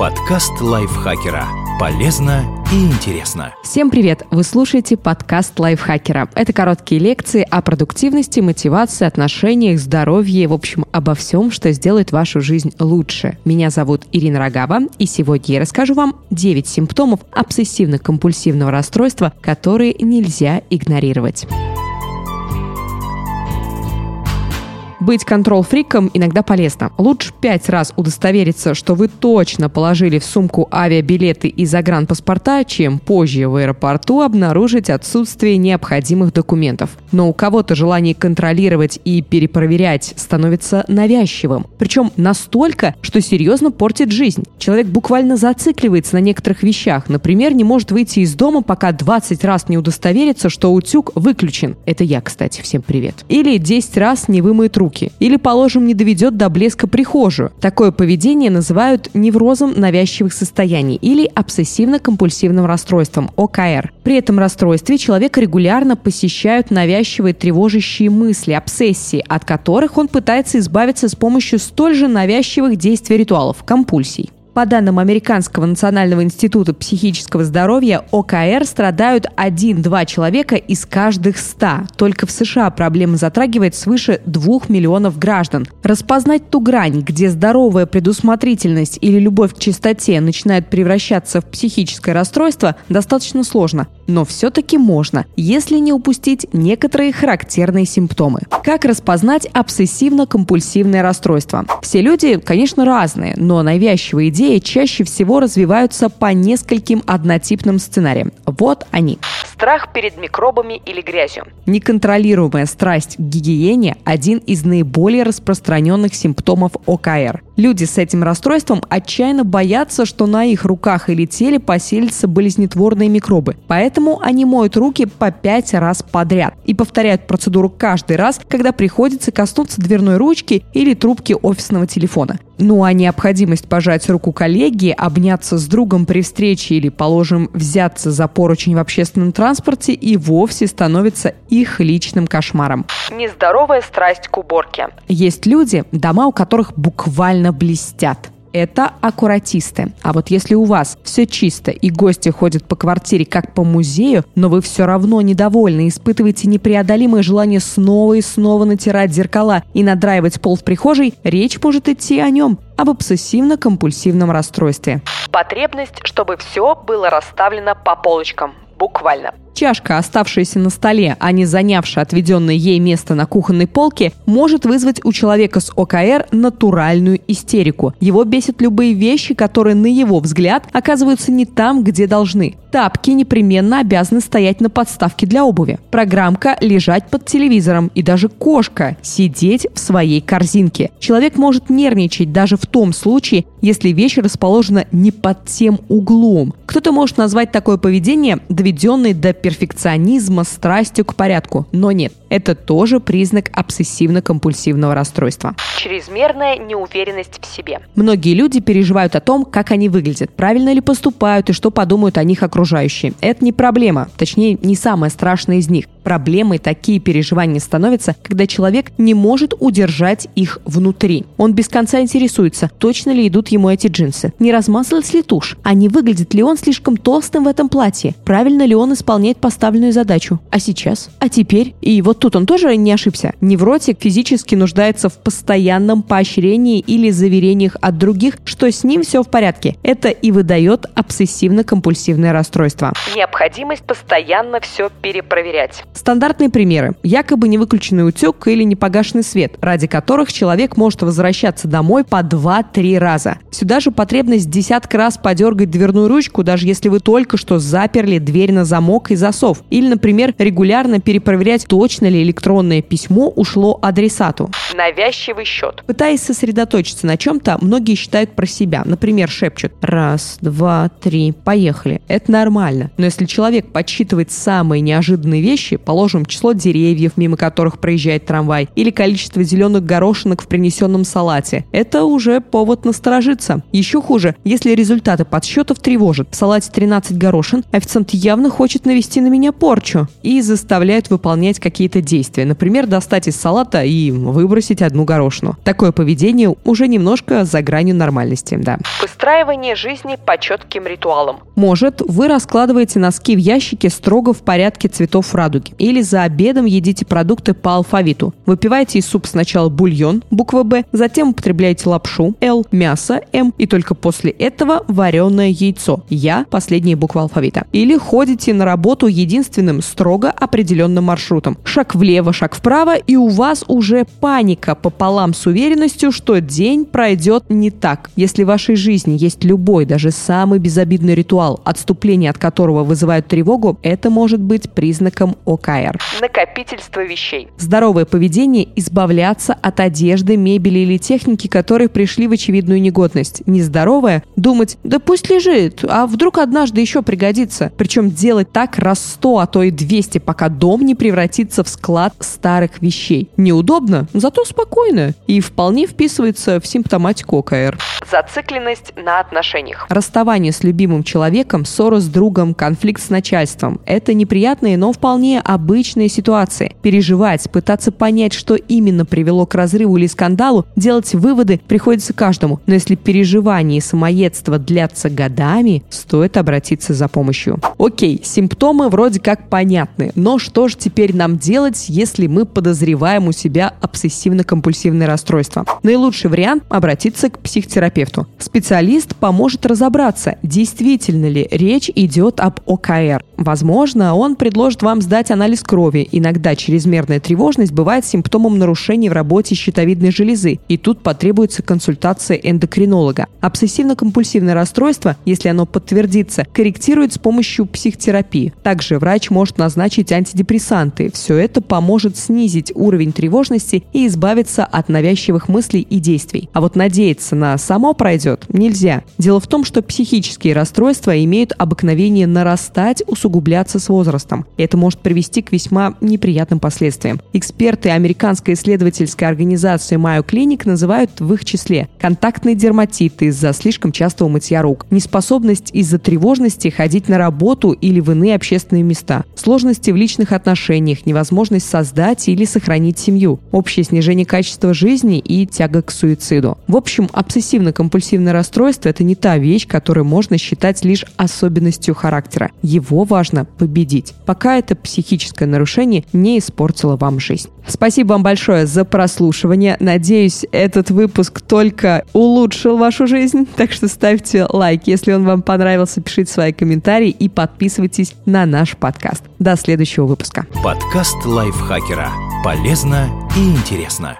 Подкаст лайфхакера. Полезно и интересно. Всем привет! Вы слушаете подкаст лайфхакера. Это короткие лекции о продуктивности, мотивации, отношениях, здоровье, в общем, обо всем, что сделает вашу жизнь лучше. Меня зовут Ирина Рогава, и сегодня я расскажу вам 9 симптомов обсессивно-компульсивного расстройства, которые нельзя игнорировать. Быть контрол-фриком иногда полезно. Лучше пять раз удостовериться, что вы точно положили в сумку авиабилеты и загранпаспорта, чем позже в аэропорту обнаружить отсутствие необходимых документов. Но у кого-то желание контролировать и перепроверять становится навязчивым. Причем настолько, что серьезно портит жизнь. Человек буквально зацикливается на некоторых вещах. Например, не может выйти из дома, пока 20 раз не удостоверится, что утюг выключен. Это я, кстати, всем привет. Или 10 раз не вымоет руки руки. Или, положим, не доведет до блеска прихожую. Такое поведение называют неврозом навязчивых состояний или обсессивно-компульсивным расстройством, ОКР. При этом расстройстве человека регулярно посещают навязчивые тревожащие мысли, обсессии, от которых он пытается избавиться с помощью столь же навязчивых действий ритуалов, компульсий. По данным Американского национального института психического здоровья, ОКР страдают 1-2 человека из каждых 100. Только в США проблема затрагивает свыше 2 миллионов граждан. Распознать ту грань, где здоровая предусмотрительность или любовь к чистоте начинают превращаться в психическое расстройство, достаточно сложно. Но все-таки можно, если не упустить некоторые характерные симптомы. Как распознать обсессивно-компульсивное расстройство? Все люди, конечно, разные, но навязчивые идеи идеи чаще всего развиваются по нескольким однотипным сценариям. Вот они. Страх перед микробами или грязью. Неконтролируемая страсть к гигиене – один из наиболее распространенных симптомов ОКР. Люди с этим расстройством отчаянно боятся, что на их руках или теле поселятся болезнетворные микробы. Поэтому они моют руки по пять раз подряд и повторяют процедуру каждый раз, когда приходится коснуться дверной ручки или трубки офисного телефона. Ну а необходимость пожать руку коллеги, обняться с другом при встрече или, положим, взяться за поручень в общественном транспорте и вовсе становится их личным кошмаром. Нездоровая страсть к уборке. Есть люди, дома у которых буквально блестят это аккуратисты. А вот если у вас все чисто и гости ходят по квартире как по музею, но вы все равно недовольны, испытываете непреодолимое желание снова и снова натирать зеркала и надраивать пол в прихожей, речь может идти о нем, об обсессивно-компульсивном расстройстве. Потребность, чтобы все было расставлено по полочкам. Буквально. Чашка, оставшаяся на столе, а не занявшая отведенное ей место на кухонной полке, может вызвать у человека с ОКР натуральную истерику. Его бесят любые вещи, которые, на его взгляд, оказываются не там, где должны. Тапки непременно обязаны стоять на подставке для обуви. Программка лежать под телевизором. И даже кошка сидеть в своей корзинке. Человек может нервничать даже в том случае, если вещь расположена не под тем углом. Кто-то может назвать такое поведение доведенной до перфекционизма, страстью к порядку. Но нет, это тоже признак обсессивно-компульсивного расстройства. Чрезмерная неуверенность в себе. Многие люди переживают о том, как они выглядят, правильно ли поступают и что подумают о них окружающие. Это не проблема, точнее, не самая страшная из них. Проблемой такие переживания становятся, когда человек не может удержать их внутри. Он без конца интересуется, точно ли идут ему эти джинсы, не размазалась ли тушь, а не выглядит ли он слишком толстым в этом платье, правильно ли он исполняет поставленную задачу. А сейчас? А теперь? И вот тут он тоже не ошибся. Невротик физически нуждается в постоянном поощрении или заверениях от других, что с ним все в порядке. Это и выдает обсессивно-компульсивное расстройство. Необходимость постоянно все перепроверять. Стандартные примеры. Якобы не выключенный утек или непогашенный свет, ради которых человек может возвращаться домой по 2-3 раза. Сюда же потребность десятка раз подергать дверную ручку, даже если вы только что заперли дверь на замок и засов. Или, например, регулярно перепроверять, точно ли электронное письмо ушло адресату. Навязчивый счет. Пытаясь сосредоточиться на чем-то, многие считают про себя. Например, шепчут «раз, два, три, поехали». Это нормально. Но если человек подсчитывает самые неожиданные вещи, положим, число деревьев, мимо которых проезжает трамвай, или количество зеленых горошинок в принесенном салате, это уже повод насторожиться. Еще хуже, если результаты подсчетов тревожат. В салате 13 горошин, официант явно хочет навести навести на меня порчу и заставляют выполнять какие-то действия. Например, достать из салата и выбросить одну горошину. Такое поведение уже немножко за гранью нормальности, да. Выстраивание жизни по четким ритуалам. Может, вы раскладываете носки в ящике строго в порядке цветов радуги. Или за обедом едите продукты по алфавиту. Выпиваете из супа сначала бульон, буква «Б», затем употребляете лапшу, «Л», мясо, «М», и только после этого вареное яйцо, «Я», последняя буква алфавита. Или ходите на работу единственным строго определенным маршрутом. Шаг влево, шаг вправо, и у вас уже паника пополам с уверенностью, что день пройдет не так. Если в вашей жизни есть любой, даже самый безобидный ритуал, отступление от которого вызывает тревогу, это может быть признаком ОКР. Накопительство вещей. Здоровое поведение – избавляться от одежды, мебели или техники, которые пришли в очевидную негодность. Нездоровое – думать «да пусть лежит, а вдруг однажды еще пригодится». Причем делать так раз 100, а то и 200, пока дом не превратится в склад старых вещей. Неудобно, зато спокойно и вполне вписывается в симптоматику ОКР. Зацикленность на отношениях. Расставание с любимым человеком, ссора с другом, конфликт с начальством – это неприятные, но вполне обычные ситуации. Переживать, пытаться понять, что именно привело к разрыву или скандалу, делать выводы приходится каждому. Но если переживания и самоедство длятся годами, стоит обратиться за помощью. Окей, симптомы вроде как понятны, но что же теперь нам делать, если мы подозреваем у себя обсессивно-компульсивное расстройство? Наилучший вариант – обратиться к психотерапевту. Специалист поможет разобраться, действительно ли речь идет об ОКР. Возможно, он предложит вам сдать анализ крови. Иногда чрезмерная тревожность бывает симптомом нарушений в работе щитовидной железы, и тут потребуется консультация эндокринолога. Обсессивно-компульсивное расстройство, если оно подтвердится, корректирует с помощью психотерапии. Также врач может назначить антидепрессанты. Все это поможет снизить уровень тревожности и избавиться от навязчивых мыслей и действий. А вот надеяться на само пройдет нельзя. Дело в том, что психические расстройства имеют обыкновение нарастать, усугубляться с возрастом. Это может привести к весьма неприятным последствиям. Эксперты американской исследовательской организации Mayo Clinic называют в их числе контактные дерматиты из-за слишком частого мытья рук, неспособность из-за тревожности ходить на работу или в иные общественные места, сложности в личных отношениях, невозможность создать или сохранить семью, общее снижение качества жизни и тяга к суициду. В общем, обсессивно-компульсивное расстройство – это не та вещь, которую можно считать лишь особенностью характера. Его важно победить, пока это психическое нарушение не испортило вам жизнь. Спасибо вам большое за прослушивание. Надеюсь, этот выпуск только улучшил вашу жизнь. Так что ставьте лайк, если он вам понравился, пишите свои комментарии и подписывайтесь на наш подкаст. До следующего выпуска. Подкаст лайфхакера. Полезно и интересно.